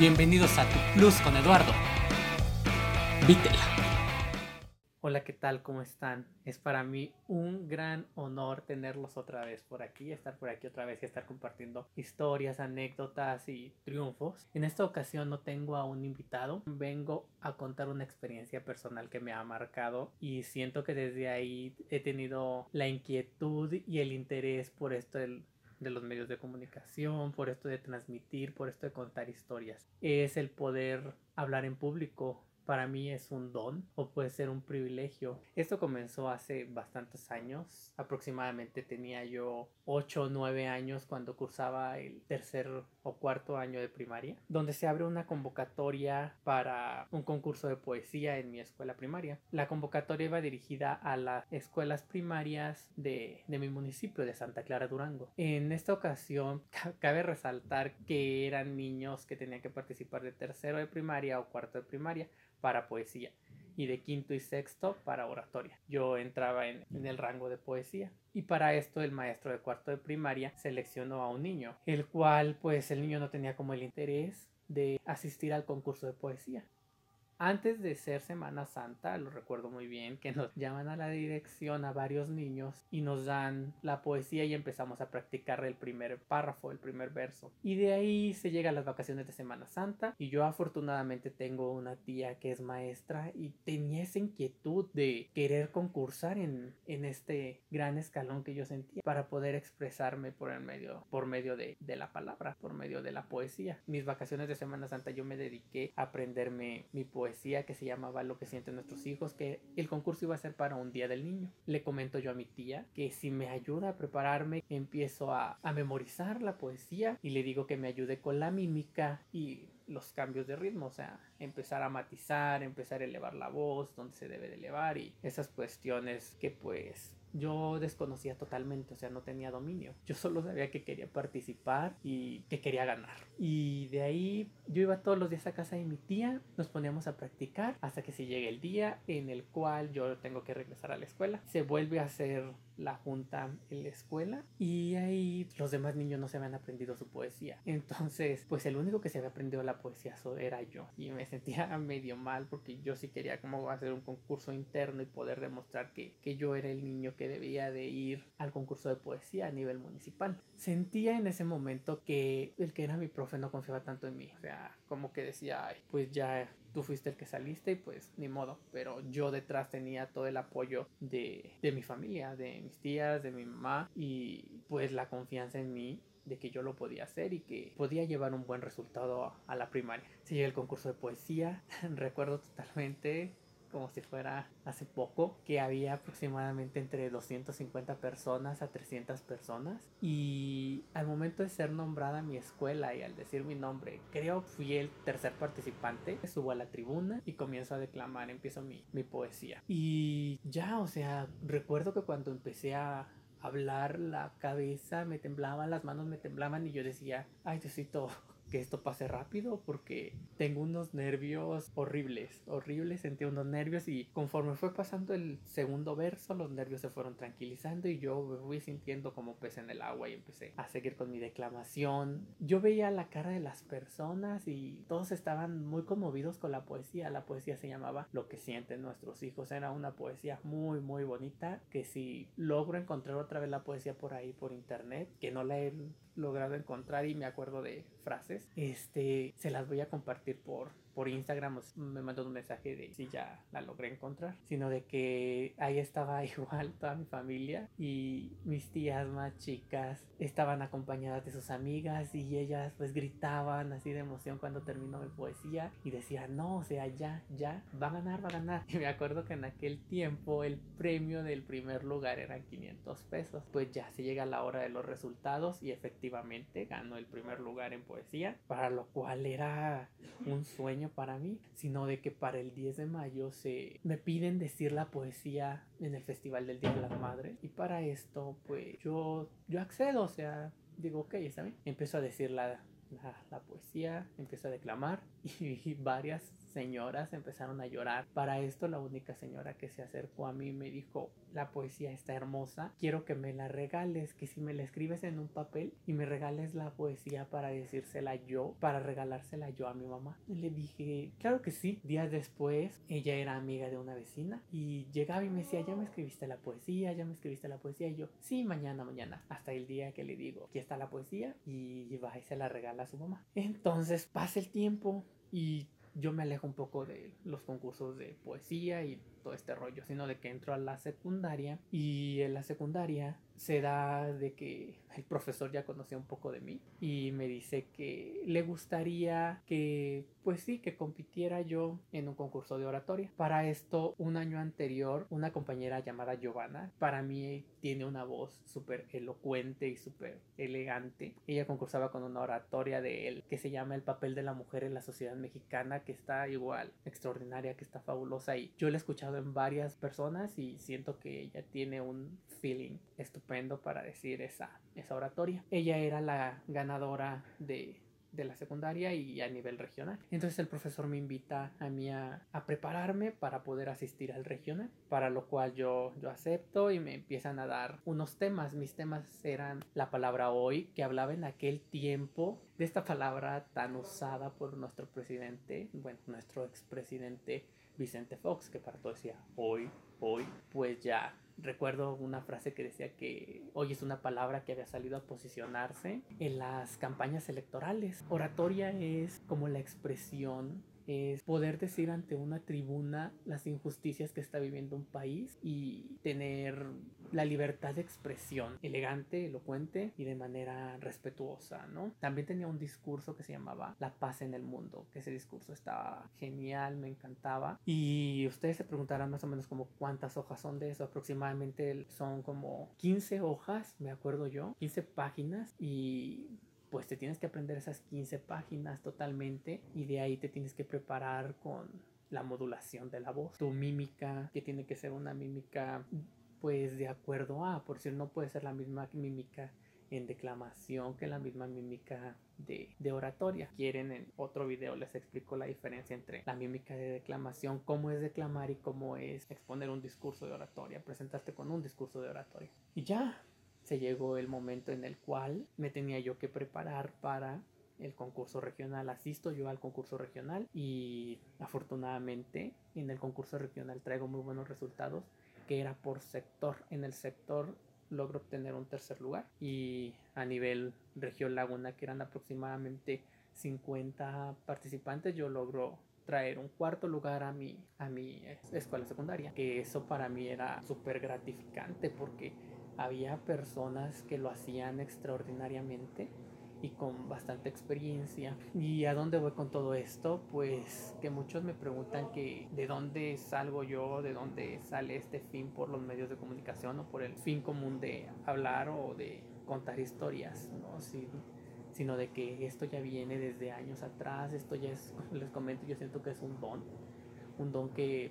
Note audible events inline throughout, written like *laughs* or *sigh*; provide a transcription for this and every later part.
Bienvenidos a Tu Plus con Eduardo. Vítela. Hola, ¿qué tal? ¿Cómo están? Es para mí un gran honor tenerlos otra vez por aquí, estar por aquí otra vez y estar compartiendo historias, anécdotas y triunfos. En esta ocasión no tengo a un invitado, vengo a contar una experiencia personal que me ha marcado y siento que desde ahí he tenido la inquietud y el interés por esto del de los medios de comunicación, por esto de transmitir, por esto de contar historias. Es el poder hablar en público, para mí es un don o puede ser un privilegio. Esto comenzó hace bastantes años, aproximadamente tenía yo 8 o 9 años cuando cursaba el tercer cuarto año de primaria, donde se abre una convocatoria para un concurso de poesía en mi escuela primaria. La convocatoria iba dirigida a las escuelas primarias de, de mi municipio de Santa Clara Durango. En esta ocasión cabe resaltar que eran niños que tenían que participar de tercero de primaria o cuarto de primaria para poesía y de quinto y sexto para oratoria. Yo entraba en, el rango de poesía y para esto el maestro de cuarto de primaria seleccionó a un niño, el cual pues el niño no tenía como el interés de asistir al concurso de poesía antes de ser Semana Santa, lo recuerdo muy bien, que nos llaman a la dirección a varios niños y nos dan la poesía y empezamos a practicar el primer párrafo, el primer verso. Y de ahí se llega a las vacaciones de Semana Santa y yo afortunadamente tengo una tía que es maestra y tenía esa inquietud de querer concursar en, en este gran escalón que yo sentía para poder expresarme por el medio, por medio de, de la palabra, por medio de la poesía. Mis vacaciones de Semana Santa yo me dediqué a aprenderme mi poesía que se llamaba Lo que sienten nuestros hijos, que el concurso iba a ser para un día del niño. Le comento yo a mi tía que si me ayuda a prepararme, empiezo a, a memorizar la poesía y le digo que me ayude con la mímica y los cambios de ritmo, o sea, empezar a matizar, empezar a elevar la voz, donde se debe de elevar y esas cuestiones que pues yo desconocía totalmente, o sea, no tenía dominio. Yo solo sabía que quería participar y que quería ganar. Y de ahí yo iba todos los días a casa de mi tía, nos poníamos a practicar hasta que se llegue el día en el cual yo tengo que regresar a la escuela. Se vuelve a hacer la junta en la escuela y ahí los demás niños no se habían aprendido su poesía. Entonces, pues el único que se había aprendido la poesía era yo y me sentía *laughs* medio mal porque yo sí quería como hacer un concurso interno y poder demostrar que, que yo era el niño que debía de ir al concurso de poesía a nivel municipal. Sentía en ese momento que el que era mi profe no confiaba tanto en mí. O sea, como que decía, Ay, pues ya tú fuiste el que saliste y pues ni modo. Pero yo detrás tenía todo el apoyo de, de mi familia, de mis tías, de mi mamá y pues la confianza en mí de que yo lo podía hacer y que podía llevar un buen resultado a, la primaria. Sí, el concurso de poesía, *laughs* recuerdo totalmente como si fuera hace poco, que había aproximadamente entre 250 personas a 300 personas. Y al momento de ser nombrada mi escuela y al decir mi nombre, creo fui el tercer participante. Subo a la tribuna y comienzo a declamar, empiezo mi, mi poesía. Y ya, o sea, recuerdo que cuando empecé a hablar la cabeza me temblaba, las manos me temblaban y yo decía, ay Diosito, que esto pase rápido porque tengo unos nervios horribles, horribles, sentí unos nervios y conforme fue pasando el segundo verso los nervios se fueron tranquilizando y yo me fui sintiendo como pez en el agua y empecé a seguir con mi declamación. Yo veía la cara de las personas y todos estaban muy conmovidos con la poesía. La poesía se llamaba Lo que sienten nuestros hijos. Era una poesía muy muy bonita que si logro encontrar otra vez la poesía por ahí por internet, que no la he logrado encontrar y me acuerdo de frases, este, se las voy a compartir por, por Instagram me mandó un mensaje de si ya la logré encontrar, sino de que ahí estaba *laughs* igual toda mi familia y mis tías más chicas estaban acompañadas de sus amigas y ellas pues gritaban así de emoción cuando terminó mi poesía y decían, no, o sea, ya, ya, va a ganar, va a ganar. *laughs* Y me acuerdo que en aquel tiempo el premio del primer lugar eran 500 pesos. Pues ya se llega la hora de los resultados y efectivamente ganó el primer lugar en poesía, para lo cual era un sueño para mí, sino de que para el 10 de mayo se me piden decir la poesía en el Festival del Día de las Madres y para esto pues yo, yo accedo, o sea, digo, ok, está bien. Empiezo a decir la, poesía, empiezo a declamar *laughs* y varias señoras empezaron a llorar. Para esto la única señora que se acercó a mí me dijo, la poesía está hermosa, quiero que me la regales, que si me la escribes en un papel y me regales la poesía para decírsela yo, para regalársela yo a mi mamá. Le dije, claro que sí. Días después, ella era amiga de una vecina y llegaba y me decía, ya me escribiste la poesía, ya me escribiste la poesía. Y yo, sí, mañana, mañana. Hasta el día que le digo, aquí está la poesía y va y se la regala a su mamá. Entonces pasa el tiempo y yo me alejo un poco de los concursos de poesía y todo este rollo, sino de que entro a la secundaria y en la secundaria se da de que el profesor ya conocía un poco de mí y me dice que le gustaría que, pues sí, que compitiera yo en un concurso de oratoria. Para esto, un año anterior, una compañera llamada Giovanna, para mí tiene una voz súper elocuente y súper elegante. Ella concursaba con una oratoria de él que se llama El papel de la mujer en la sociedad mexicana, que está igual extraordinaria, que está fabulosa y yo la he escuchado en varias personas y siento que ella tiene un feeling estupendo para decir esa, esa oratoria. Ella era la ganadora de de la secundaria y a nivel regional. Entonces el profesor me invita a mí a, prepararme para poder asistir al regional, para lo cual yo, yo acepto y me empiezan a dar unos temas. Mis temas eran la palabra hoy, que hablaba en aquel tiempo de esta palabra tan usada por nuestro presidente, bueno, nuestro expresidente Vicente Fox, que para todo decía hoy, hoy, pues ya recuerdo una frase que decía que hoy es una palabra que había salido a posicionarse en las campañas electorales. Oratoria es como la expresión es poder decir ante una tribuna las injusticias que está viviendo un país y tener la libertad de expresión elegante, elocuente y de manera respetuosa, ¿no? También tenía un discurso que se llamaba La paz en el mundo, que ese discurso estaba genial, me encantaba. Y ustedes se preguntarán más o menos como cuántas hojas son de eso, aproximadamente son como 15 hojas, me acuerdo yo, 15 páginas y pues te tienes que aprender esas 15 páginas totalmente y de ahí te tienes que preparar con la modulación de la voz, tu mímica, que tiene que ser una mímica pues de acuerdo a, por decir, no puede ser la misma mímica en declamación que la misma mímica de, de, oratoria. Quieren en otro video les explico la diferencia entre la mímica de declamación, cómo es declamar y cómo es exponer un discurso de oratoria, presentarte con un discurso de oratoria. Y ya, se llegó el momento en el cual me tenía yo que preparar para el concurso regional. Asisto yo al concurso regional y afortunadamente en el concurso regional traigo muy buenos resultados que era por sector. En el sector logro obtener un tercer lugar y a nivel región Laguna que eran aproximadamente 50 participantes yo logro traer un cuarto lugar a mi, a mi escuela secundaria que eso para mí era súper gratificante porque había personas que lo hacían extraordinariamente y con bastante experiencia. ¿Y a dónde voy con todo esto? Pues que muchos me preguntan que de dónde salgo yo, de dónde sale este fin por los medios de comunicación o por el fin común de hablar o de contar historias, ¿no? sino de que esto ya viene desde años atrás, esto ya es, les comento, yo siento que es un don, un don que,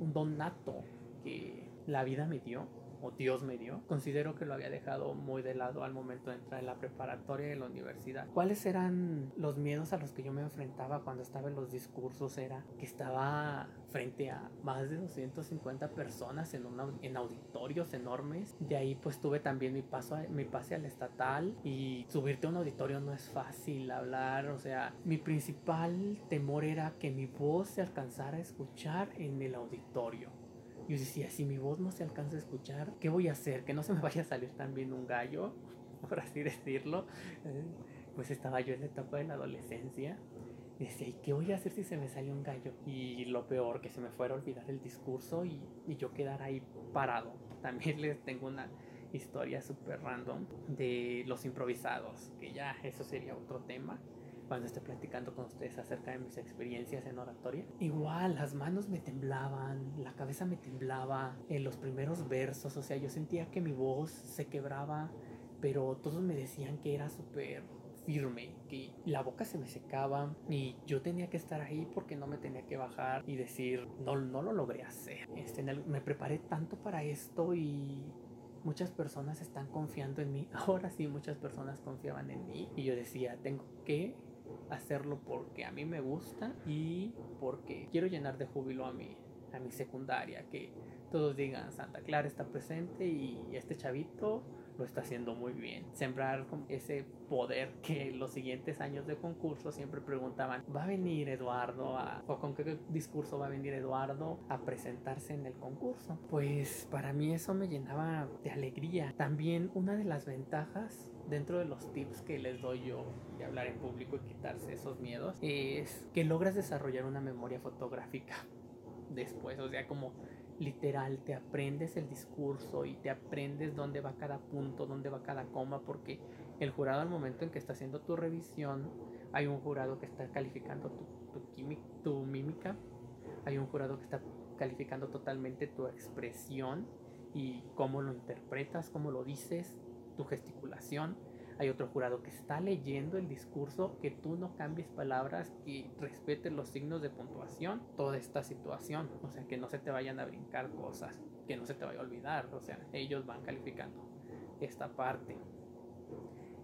un don nato que la vida me dio o Dios me dio, considero que lo había dejado muy de lado al momento de entrar en la preparatoria y en la universidad. ¿Cuáles eran los miedos a los que yo me enfrentaba cuando estaba en los discursos? Era que estaba frente a más de 250 personas en, una, en auditorios enormes. De ahí pues tuve también mi, paso mi pase al estatal y subirte a un auditorio no es fácil hablar. O sea, mi principal temor era que mi voz se alcanzara a escuchar en el auditorio yo decía, si mi voz no se alcanza a escuchar, ¿qué voy a hacer? Que no se me vaya a salir también un gallo, *laughs* por así decirlo. Eh, pues estaba yo en la etapa de la adolescencia. Y decía, ¿y qué voy a hacer si se me sale un gallo? Y lo peor, que se me fuera a olvidar el discurso y, y yo quedar ahí parado. También *laughs* les tengo una historia súper random de los improvisados, que ya eso sería otro tema cuando esté platicando con ustedes acerca de mis experiencias en oratoria. Igual, las manos me temblaban, la cabeza me temblaba en los primeros versos, o sea, yo sentía que mi voz se quebraba, pero todos me decían que era súper firme, que la boca se me secaba y yo tenía que estar ahí porque no me tenía que bajar y decir, no, no lo logré hacer. Este, me preparé tanto para esto y muchas personas están confiando en mí. *laughs* Ahora sí, muchas personas confiaban en mí y yo decía, tengo que hacerlo porque a mí me gusta y porque quiero llenar de júbilo a mi, a mi secundaria, que todos digan Santa Clara está presente y este chavito lo está haciendo muy bien. Sembrar ese poder que los siguientes años de concurso siempre preguntaban, ¿va a venir Eduardo a, o con qué discurso va a venir Eduardo a presentarse en el concurso? Pues para mí eso me llenaba de alegría. También una de las ventajas dentro de los tips que les doy yo de hablar en público y quitarse esos miedos es que logras desarrollar una memoria fotográfica *laughs* después, o sea, como literal, te aprendes el discurso y te aprendes dónde va cada punto, dónde va cada coma, porque el jurado al momento en que está haciendo tu revisión, hay un jurado que está calificando tu, tu mímica, hay un jurado que está calificando totalmente tu expresión y cómo lo interpretas, cómo lo dices, tu gesticulación hay otro jurado que está leyendo el discurso, que tú no cambies palabras, que respetes los signos de puntuación, toda esta situación, o sea, que no se te vayan a brincar cosas, que no se te vaya a olvidar, o sea, ellos van calificando esta parte.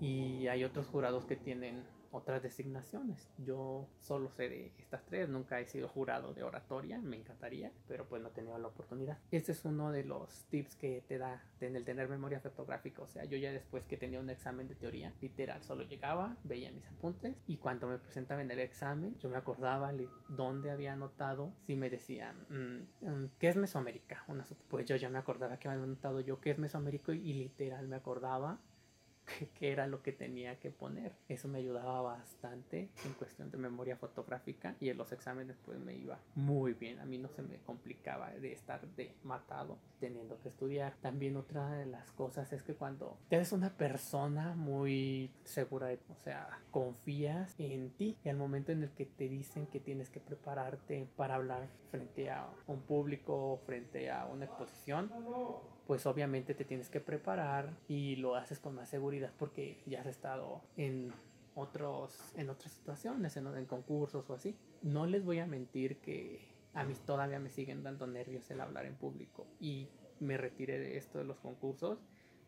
Y hay otros jurados que tienen otras designaciones. Yo solo sé de estas tres, nunca he sido jurado de oratoria, me encantaría, pero pues no he tenido la oportunidad. Este es uno de los tips que te da en el tener memoria fotográfica, o sea, yo ya después que tenía un examen de teoría, literal, solo llegaba, veía mis apuntes y cuando me presentaba en el examen, yo me acordaba dónde había anotado, si me decían, mm, mm, ¿qué es Mesoamérica? pues yo ya me acordaba que había anotado yo qué es Mesoamérica y literal me acordaba *laughs* qué era lo que tenía que poner. Eso me ayudaba bastante en cuestión de memoria fotográfica y en los exámenes pues me iba muy bien. A mí no se me complicaba de estar de matado teniendo que estudiar. También otra de las cosas es que cuando eres una persona muy segura, de, o sea, confías en ti y al momento en el que te dicen que tienes que prepararte para hablar frente a un público, frente a una exposición, pues obviamente te tienes que preparar y lo haces con más seguridad porque ya has estado en otros en otras situaciones, en, en concursos o así. No les voy a mentir que a mí todavía me siguen dando nervios el hablar en público y me retiré de esto de los concursos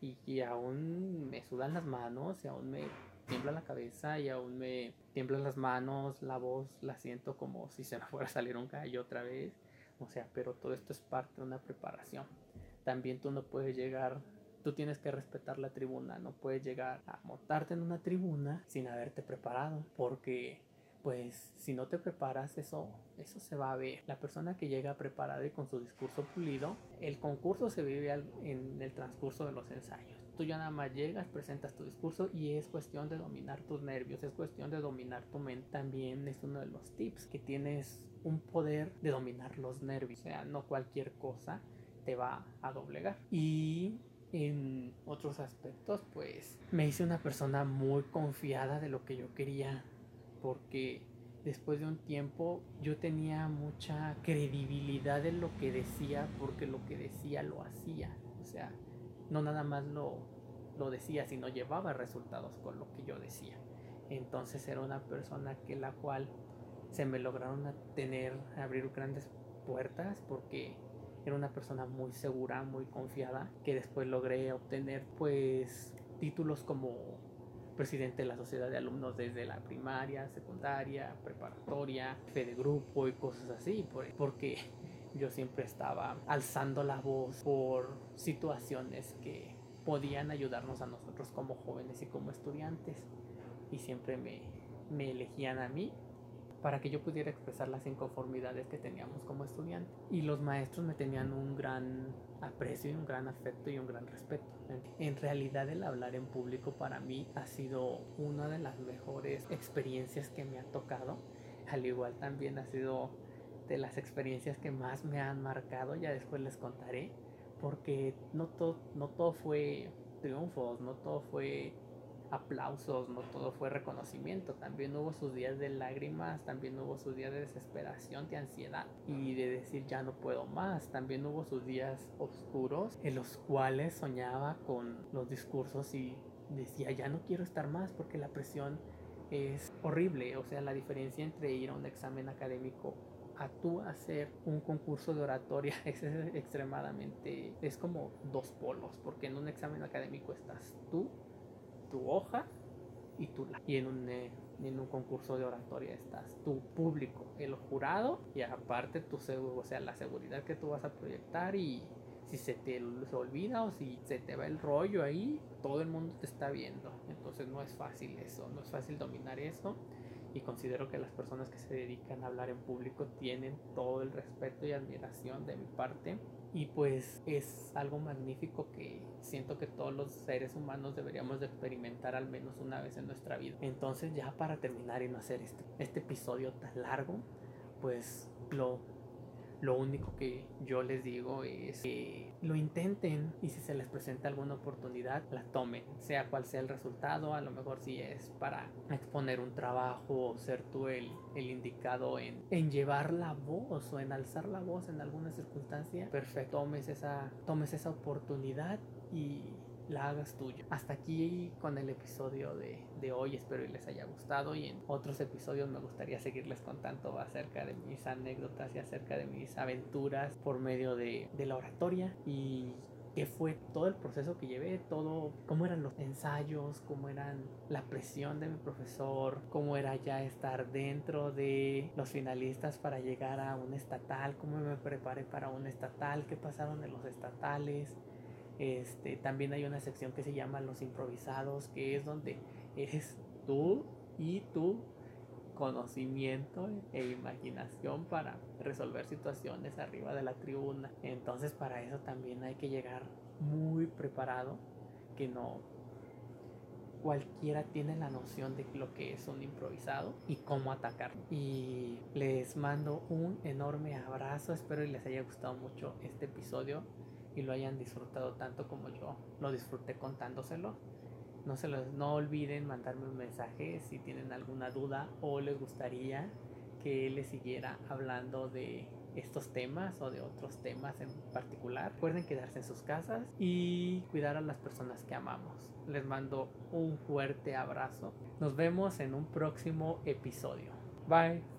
y, y, aún me sudan las manos y aún me tiembla la cabeza y aún me tiemblan las manos, la voz la siento como si se me fuera a salir un gallo otra vez. O sea, pero todo esto es parte de una preparación también tú no puedes llegar, tú tienes que respetar la tribuna, no puedes llegar a montarte en una tribuna sin haberte preparado, porque pues si no te preparas eso eso se va a ver. La persona que llega preparada y con su discurso pulido el concurso se vive en el transcurso de los ensayos. Tú ya nada más llegas presentas tu discurso y es cuestión de dominar tus nervios es cuestión de dominar tu mente. También es uno de los tips que tienes un poder de dominar los nervios o sea no cualquier cosa te va a doblegar. Y en otros aspectos, pues me hice una persona muy confiada de lo que yo quería, porque después de un tiempo yo tenía mucha credibilidad en lo que decía, porque lo que decía lo hacía. O sea, no nada más lo, lo decía, sino llevaba resultados con lo que yo decía. Entonces era una persona que la cual se me lograron tener, abrir grandes puertas porque era una persona muy segura, muy confiada, que después logré obtener pues títulos como presidente de la sociedad de alumnos desde la primaria, secundaria, preparatoria, fe de grupo y cosas así, porque yo siempre estaba alzando la voz por situaciones que podían ayudarnos a nosotros como jóvenes y como estudiantes. Y siempre me, me elegían a mí para que yo pudiera expresar las inconformidades que teníamos como estudiante. Y los maestros me tenían un gran aprecio y un gran afecto y un gran respeto. En realidad el hablar en público para mí ha sido una de las mejores experiencias que me ha tocado. Al igual también ha sido de las experiencias que más me han marcado, ya después les contaré, porque no todo, no todo fue triunfos, no todo fue aplausos, no todo fue reconocimiento, también hubo sus días de lágrimas, también hubo sus días de desesperación, de ansiedad y de decir ya no puedo más, también hubo sus días oscuros en los cuales soñaba con los discursos y decía ya no quiero estar más porque la presión es horrible, o sea, la diferencia entre ir a un examen académico a tú hacer un concurso de oratoria *laughs* es extremadamente, es como dos polos, porque en un examen académico estás tú tu hoja y tú y en un, eh, en un concurso de oratoria estás tu público, el jurado y aparte tu o sea, la seguridad que tú vas a proyectar y si se te olvida o si se te va el rollo ahí, todo el mundo te está viendo. Entonces no es fácil eso, no es fácil dominar eso y considero que las personas que se dedican a hablar en público tienen todo el respeto y admiración de mi parte y pues es algo magnífico que siento que todos los seres humanos deberíamos de experimentar al menos una vez en nuestra vida. Entonces ya para terminar y no hacer este, este episodio tan largo, pues lo lo único que yo les digo es que lo intenten y si se les presenta alguna oportunidad, la tomen, sea cual sea el resultado, a lo mejor si es para exponer un trabajo o ser tú el, el indicado en, en llevar la voz o en alzar la voz en alguna circunstancia, perfecto, tomes esa, tomes esa oportunidad y la hagas tuya. Hasta aquí con el episodio de, de, hoy, espero y les haya gustado y en otros episodios me gustaría seguirles contando acerca de mis anécdotas y acerca de mis aventuras por medio de, de la oratoria y qué fue todo el proceso que llevé, todo, cómo eran los ensayos, cómo eran la presión de mi profesor, cómo era ya estar dentro de los finalistas para llegar a un estatal, cómo me preparé para un estatal, qué pasaron en los estatales, este, también hay una sección que se llama Los improvisados, que es donde eres tú y tu conocimiento e imaginación para resolver situaciones arriba de la tribuna. Entonces para eso también hay que llegar muy preparado, que no cualquiera tiene la noción de lo que es un improvisado y cómo atacar. Y les mando un enorme abrazo, espero y les haya gustado mucho este episodio y lo hayan disfrutado tanto como yo lo disfruté contándoselo. No, se los, no olviden mandarme un mensaje si tienen alguna duda o les gustaría que les siguiera hablando de estos temas o de otros temas en particular. Recuerden quedarse en sus casas y cuidar a las personas que amamos. Les mando un fuerte abrazo. Nos vemos en un próximo episodio. Bye.